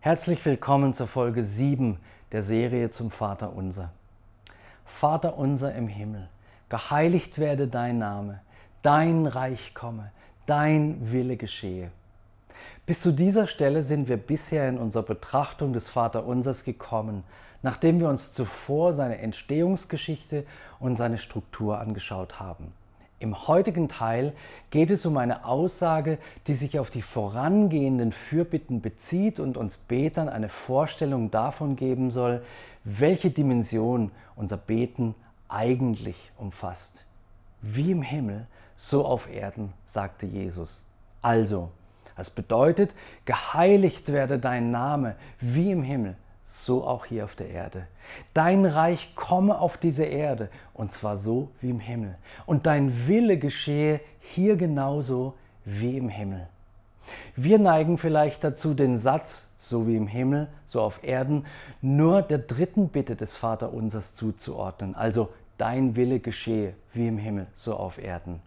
Herzlich willkommen zur Folge 7 der Serie zum Vater unser. Vater unser im Himmel, geheiligt werde dein Name, dein Reich komme, dein Wille geschehe. Bis zu dieser Stelle sind wir bisher in unserer Betrachtung des Vaterunsers gekommen, nachdem wir uns zuvor seine Entstehungsgeschichte und seine Struktur angeschaut haben. Im heutigen Teil geht es um eine Aussage, die sich auf die vorangehenden Fürbitten bezieht und uns Betern eine Vorstellung davon geben soll, welche Dimension unser Beten eigentlich umfasst. Wie im Himmel, so auf Erden, sagte Jesus. Also, das bedeutet, geheiligt werde dein Name wie im Himmel, so auch hier auf der Erde. Dein Reich komme auf diese Erde, und zwar so wie im Himmel. Und dein Wille geschehe hier genauso wie im Himmel. Wir neigen vielleicht dazu, den Satz, so wie im Himmel, so auf Erden, nur der dritten Bitte des Vaterunsers zuzuordnen, also dein Wille geschehe wie im Himmel, so auf Erden.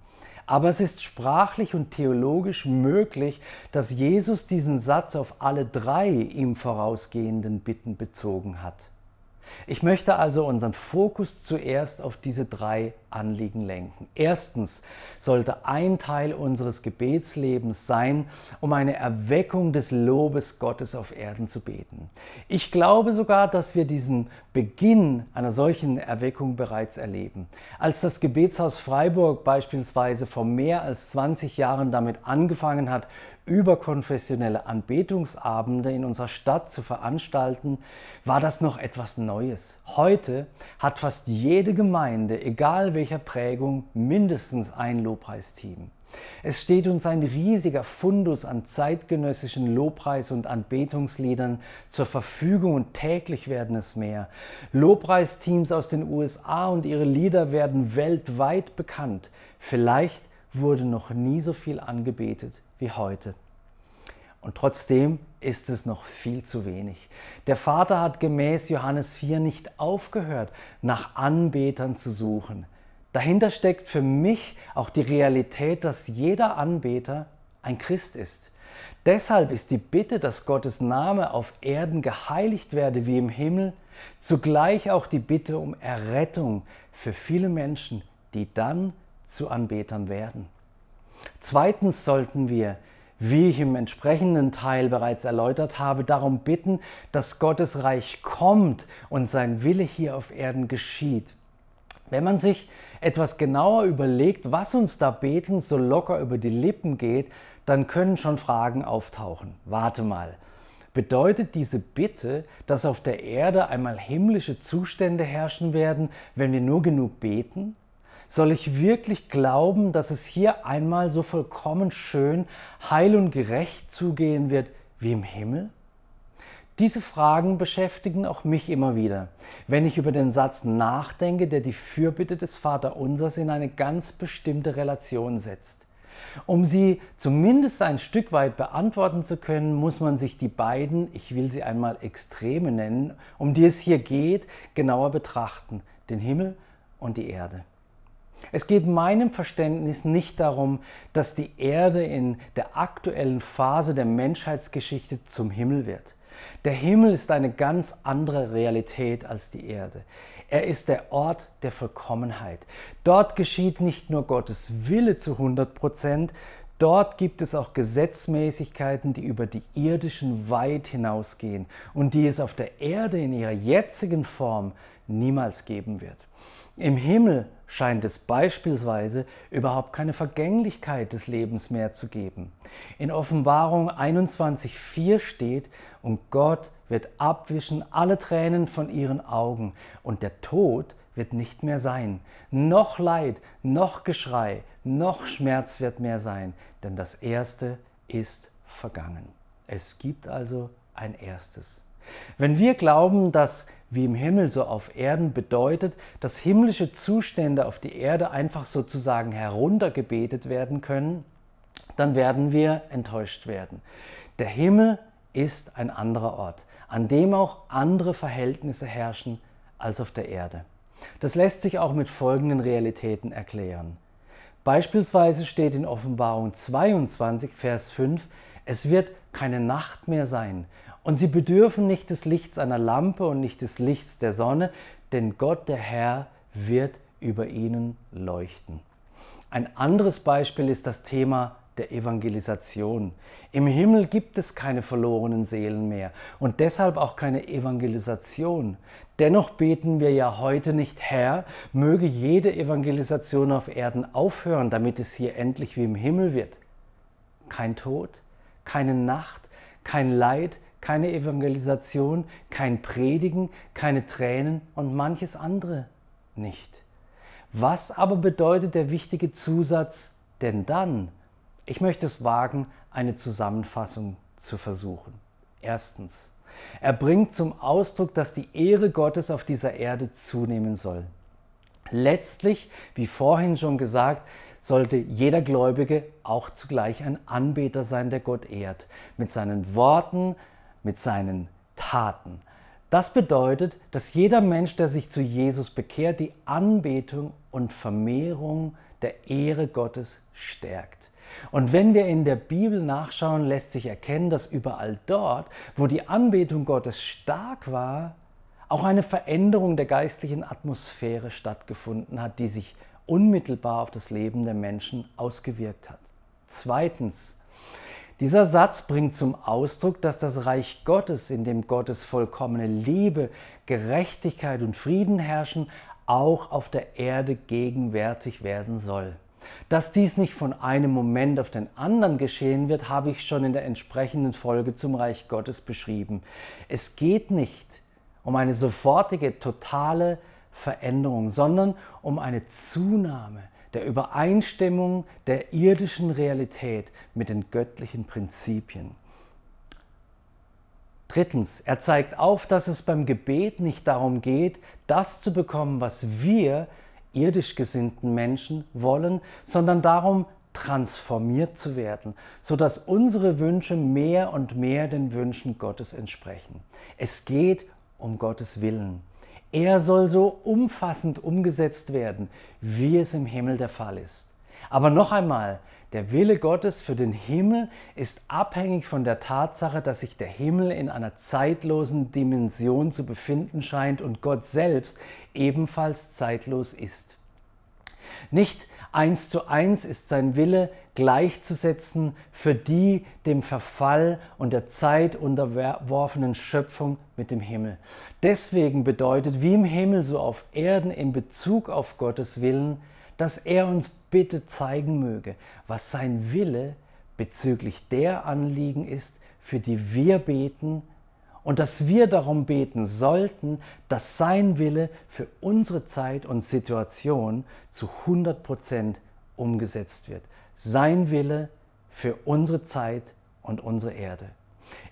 Aber es ist sprachlich und theologisch möglich, dass Jesus diesen Satz auf alle drei ihm vorausgehenden Bitten bezogen hat. Ich möchte also unseren Fokus zuerst auf diese drei Anliegen lenken. Erstens sollte ein Teil unseres Gebetslebens sein, um eine Erweckung des Lobes Gottes auf Erden zu beten. Ich glaube sogar, dass wir diesen Beginn einer solchen Erweckung bereits erleben. Als das Gebetshaus Freiburg beispielsweise vor mehr als 20 Jahren damit angefangen hat, überkonfessionelle Anbetungsabende in unserer Stadt zu veranstalten, war das noch etwas Neues. Heute hat fast jede Gemeinde, egal welcher Prägung, mindestens ein Lobpreisteam. Es steht uns ein riesiger Fundus an zeitgenössischen Lobpreis- und Anbetungsliedern zur Verfügung und täglich werden es mehr. Lobpreisteams aus den USA und ihre Lieder werden weltweit bekannt. Vielleicht wurde noch nie so viel angebetet wie heute. Und trotzdem ist es noch viel zu wenig. Der Vater hat gemäß Johannes 4 nicht aufgehört, nach Anbetern zu suchen. Dahinter steckt für mich auch die Realität, dass jeder Anbeter ein Christ ist. Deshalb ist die Bitte, dass Gottes Name auf Erden geheiligt werde wie im Himmel, zugleich auch die Bitte um Errettung für viele Menschen, die dann zu Anbetern werden. Zweitens sollten wir, wie ich im entsprechenden Teil bereits erläutert habe, darum bitten, dass Gottes Reich kommt und sein Wille hier auf Erden geschieht. Wenn man sich etwas genauer überlegt, was uns da beten so locker über die Lippen geht, dann können schon Fragen auftauchen. Warte mal. Bedeutet diese Bitte, dass auf der Erde einmal himmlische Zustände herrschen werden, wenn wir nur genug beten? Soll ich wirklich glauben, dass es hier einmal so vollkommen schön, heil und gerecht zugehen wird wie im Himmel? Diese Fragen beschäftigen auch mich immer wieder, wenn ich über den Satz nachdenke, der die Fürbitte des Vaterunsers in eine ganz bestimmte Relation setzt. Um sie zumindest ein Stück weit beantworten zu können, muss man sich die beiden, ich will sie einmal Extreme nennen, um die es hier geht, genauer betrachten, den Himmel und die Erde. Es geht meinem Verständnis nicht darum, dass die Erde in der aktuellen Phase der Menschheitsgeschichte zum Himmel wird. Der Himmel ist eine ganz andere Realität als die Erde. Er ist der Ort der Vollkommenheit. Dort geschieht nicht nur Gottes Wille zu 100 Prozent, dort gibt es auch Gesetzmäßigkeiten, die über die irdischen weit hinausgehen und die es auf der Erde in ihrer jetzigen Form niemals geben wird. Im Himmel scheint es beispielsweise überhaupt keine Vergänglichkeit des Lebens mehr zu geben. In Offenbarung 21.4 steht, und Gott wird abwischen alle Tränen von ihren Augen, und der Tod wird nicht mehr sein. Noch Leid, noch Geschrei, noch Schmerz wird mehr sein, denn das Erste ist vergangen. Es gibt also ein Erstes. Wenn wir glauben, dass wie im Himmel so auf Erden bedeutet, dass himmlische Zustände auf die Erde einfach sozusagen heruntergebetet werden können, dann werden wir enttäuscht werden. Der Himmel ist ein anderer Ort, an dem auch andere Verhältnisse herrschen als auf der Erde. Das lässt sich auch mit folgenden Realitäten erklären. Beispielsweise steht in Offenbarung 22, Vers 5, Es wird keine Nacht mehr sein. Und sie bedürfen nicht des Lichts einer Lampe und nicht des Lichts der Sonne, denn Gott, der Herr, wird über ihnen leuchten. Ein anderes Beispiel ist das Thema der Evangelisation. Im Himmel gibt es keine verlorenen Seelen mehr und deshalb auch keine Evangelisation. Dennoch beten wir ja heute nicht, Herr, möge jede Evangelisation auf Erden aufhören, damit es hier endlich wie im Himmel wird. Kein Tod, keine Nacht, kein Leid, keine Evangelisation, kein Predigen, keine Tränen und manches andere nicht. Was aber bedeutet der wichtige Zusatz, denn dann? Ich möchte es wagen, eine Zusammenfassung zu versuchen. Erstens, er bringt zum Ausdruck, dass die Ehre Gottes auf dieser Erde zunehmen soll. Letztlich, wie vorhin schon gesagt, sollte jeder Gläubige auch zugleich ein Anbeter sein, der Gott ehrt, mit seinen Worten, mit seinen Taten. Das bedeutet, dass jeder Mensch, der sich zu Jesus bekehrt, die Anbetung und Vermehrung der Ehre Gottes stärkt. Und wenn wir in der Bibel nachschauen, lässt sich erkennen, dass überall dort, wo die Anbetung Gottes stark war, auch eine Veränderung der geistlichen Atmosphäre stattgefunden hat, die sich unmittelbar auf das Leben der Menschen ausgewirkt hat. Zweitens, dieser Satz bringt zum Ausdruck, dass das Reich Gottes, in dem Gottes vollkommene Liebe, Gerechtigkeit und Frieden herrschen, auch auf der Erde gegenwärtig werden soll. Dass dies nicht von einem Moment auf den anderen geschehen wird, habe ich schon in der entsprechenden Folge zum Reich Gottes beschrieben. Es geht nicht um eine sofortige, totale Veränderung, sondern um eine Zunahme der Übereinstimmung der irdischen Realität mit den göttlichen Prinzipien. Drittens, er zeigt auf, dass es beim Gebet nicht darum geht, das zu bekommen, was wir irdisch gesinnten Menschen wollen, sondern darum, transformiert zu werden, sodass unsere Wünsche mehr und mehr den Wünschen Gottes entsprechen. Es geht um Gottes Willen. Er soll so umfassend umgesetzt werden, wie es im Himmel der Fall ist. Aber noch einmal, der Wille Gottes für den Himmel ist abhängig von der Tatsache, dass sich der Himmel in einer zeitlosen Dimension zu befinden scheint und Gott selbst ebenfalls zeitlos ist. Nicht eins zu eins ist sein Wille gleichzusetzen für die dem Verfall und der Zeit unterworfenen Schöpfung mit dem Himmel. Deswegen bedeutet wie im Himmel so auf Erden in Bezug auf Gottes Willen, dass er uns bitte zeigen möge, was sein Wille bezüglich der Anliegen ist, für die wir beten und dass wir darum beten sollten, dass sein Wille für unsere Zeit und Situation zu 100 Prozent umgesetzt wird. Sein Wille für unsere Zeit und unsere Erde.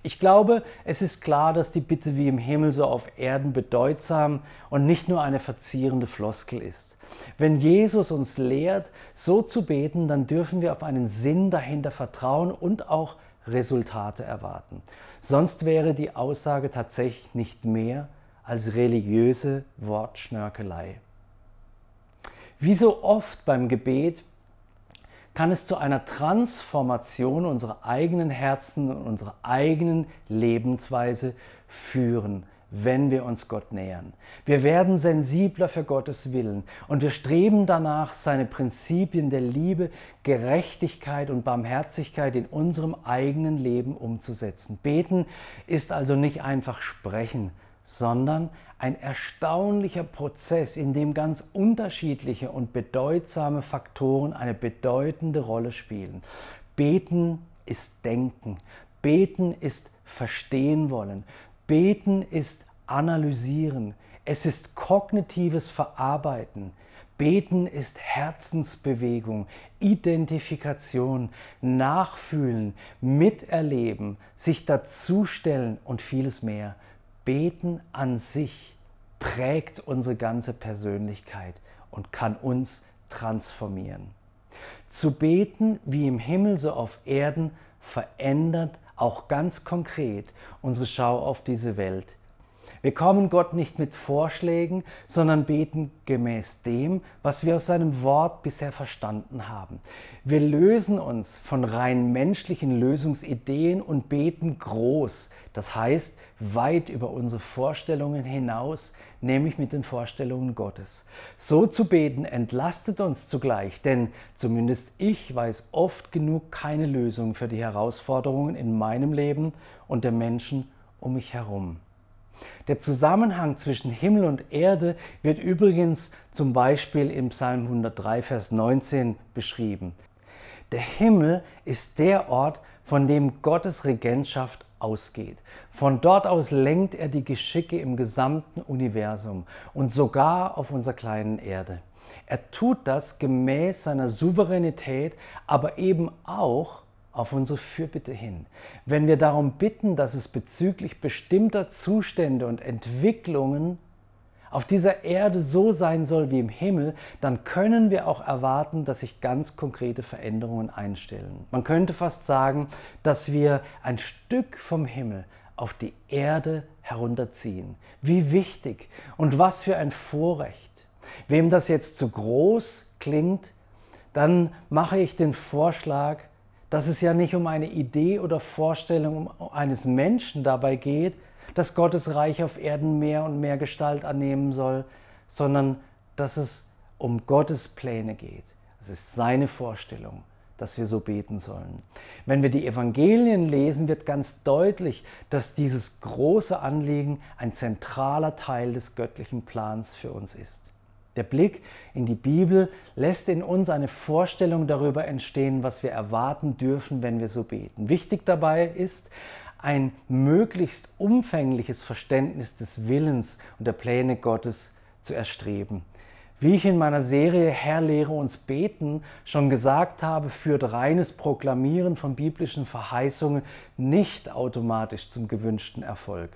Ich glaube, es ist klar, dass die Bitte wie im Himmel so auf Erden bedeutsam und nicht nur eine verzierende Floskel ist. Wenn Jesus uns lehrt, so zu beten, dann dürfen wir auf einen Sinn dahinter vertrauen und auch Resultate erwarten. Sonst wäre die Aussage tatsächlich nicht mehr als religiöse Wortschnörkelei. Wie so oft beim Gebet kann es zu einer Transformation unserer eigenen Herzen und unserer eigenen Lebensweise führen wenn wir uns Gott nähern. Wir werden sensibler für Gottes Willen und wir streben danach, seine Prinzipien der Liebe, Gerechtigkeit und Barmherzigkeit in unserem eigenen Leben umzusetzen. Beten ist also nicht einfach sprechen, sondern ein erstaunlicher Prozess, in dem ganz unterschiedliche und bedeutsame Faktoren eine bedeutende Rolle spielen. Beten ist Denken. Beten ist Verstehen wollen. Beten ist Analysieren. Es ist kognitives Verarbeiten. Beten ist Herzensbewegung, Identifikation, Nachfühlen, Miterleben, sich dazustellen und vieles mehr. Beten an sich prägt unsere ganze Persönlichkeit und kann uns transformieren. Zu beten wie im Himmel so auf Erden verändert auch ganz konkret unsere Schau auf diese Welt. Wir kommen Gott nicht mit Vorschlägen, sondern beten gemäß dem, was wir aus seinem Wort bisher verstanden haben. Wir lösen uns von rein menschlichen Lösungsideen und beten groß, das heißt weit über unsere Vorstellungen hinaus, nämlich mit den Vorstellungen Gottes. So zu beten entlastet uns zugleich, denn zumindest ich weiß oft genug keine Lösung für die Herausforderungen in meinem Leben und der Menschen um mich herum. Der Zusammenhang zwischen Himmel und Erde wird übrigens zum Beispiel im Psalm 103, Vers 19 beschrieben. Der Himmel ist der Ort, von dem Gottes Regentschaft ausgeht. Von dort aus lenkt er die Geschicke im gesamten Universum und sogar auf unserer kleinen Erde. Er tut das gemäß seiner Souveränität, aber eben auch auf unsere Fürbitte hin. Wenn wir darum bitten, dass es bezüglich bestimmter Zustände und Entwicklungen auf dieser Erde so sein soll wie im Himmel, dann können wir auch erwarten, dass sich ganz konkrete Veränderungen einstellen. Man könnte fast sagen, dass wir ein Stück vom Himmel auf die Erde herunterziehen. Wie wichtig und was für ein Vorrecht. Wem das jetzt zu groß klingt, dann mache ich den Vorschlag, dass es ja nicht um eine Idee oder Vorstellung eines Menschen dabei geht, dass Gottes Reich auf Erden mehr und mehr Gestalt annehmen soll, sondern dass es um Gottes Pläne geht. Es ist seine Vorstellung, dass wir so beten sollen. Wenn wir die Evangelien lesen, wird ganz deutlich, dass dieses große Anliegen ein zentraler Teil des göttlichen Plans für uns ist. Der Blick in die Bibel lässt in uns eine Vorstellung darüber entstehen, was wir erwarten dürfen, wenn wir so beten. Wichtig dabei ist, ein möglichst umfängliches Verständnis des Willens und der Pläne Gottes zu erstreben. Wie ich in meiner Serie Herr lehre uns beten schon gesagt habe, führt reines Proklamieren von biblischen Verheißungen nicht automatisch zum gewünschten Erfolg.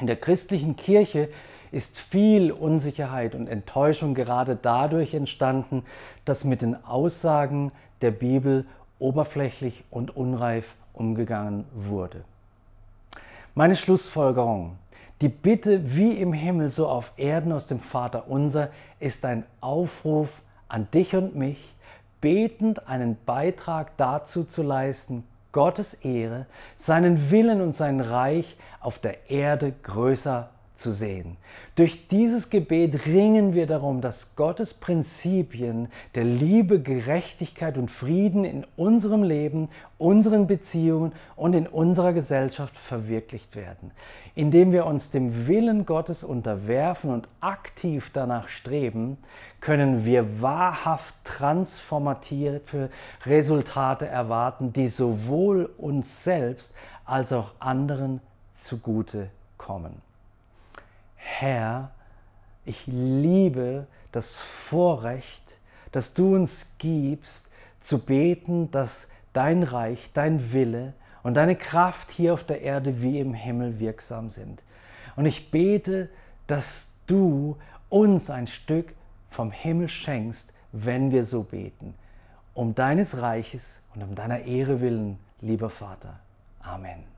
In der christlichen Kirche ist viel Unsicherheit und Enttäuschung gerade dadurch entstanden, dass mit den Aussagen der Bibel oberflächlich und unreif umgegangen wurde. Meine Schlussfolgerung. Die Bitte wie im Himmel so auf Erden aus dem Vater unser ist ein Aufruf an dich und mich, betend einen Beitrag dazu zu leisten, Gottes Ehre, seinen Willen und sein Reich auf der Erde größer zu sehen. Durch dieses Gebet ringen wir darum, dass Gottes Prinzipien der Liebe, Gerechtigkeit und Frieden in unserem Leben, unseren Beziehungen und in unserer Gesellschaft verwirklicht werden. Indem wir uns dem Willen Gottes unterwerfen und aktiv danach streben, können wir wahrhaft transformative Resultate erwarten, die sowohl uns selbst als auch anderen zugute kommen. Herr, ich liebe das Vorrecht, das du uns gibst, zu beten, dass dein Reich, dein Wille und deine Kraft hier auf der Erde wie im Himmel wirksam sind. Und ich bete, dass du uns ein Stück vom Himmel schenkst, wenn wir so beten. Um deines Reiches und um deiner Ehre willen, lieber Vater. Amen.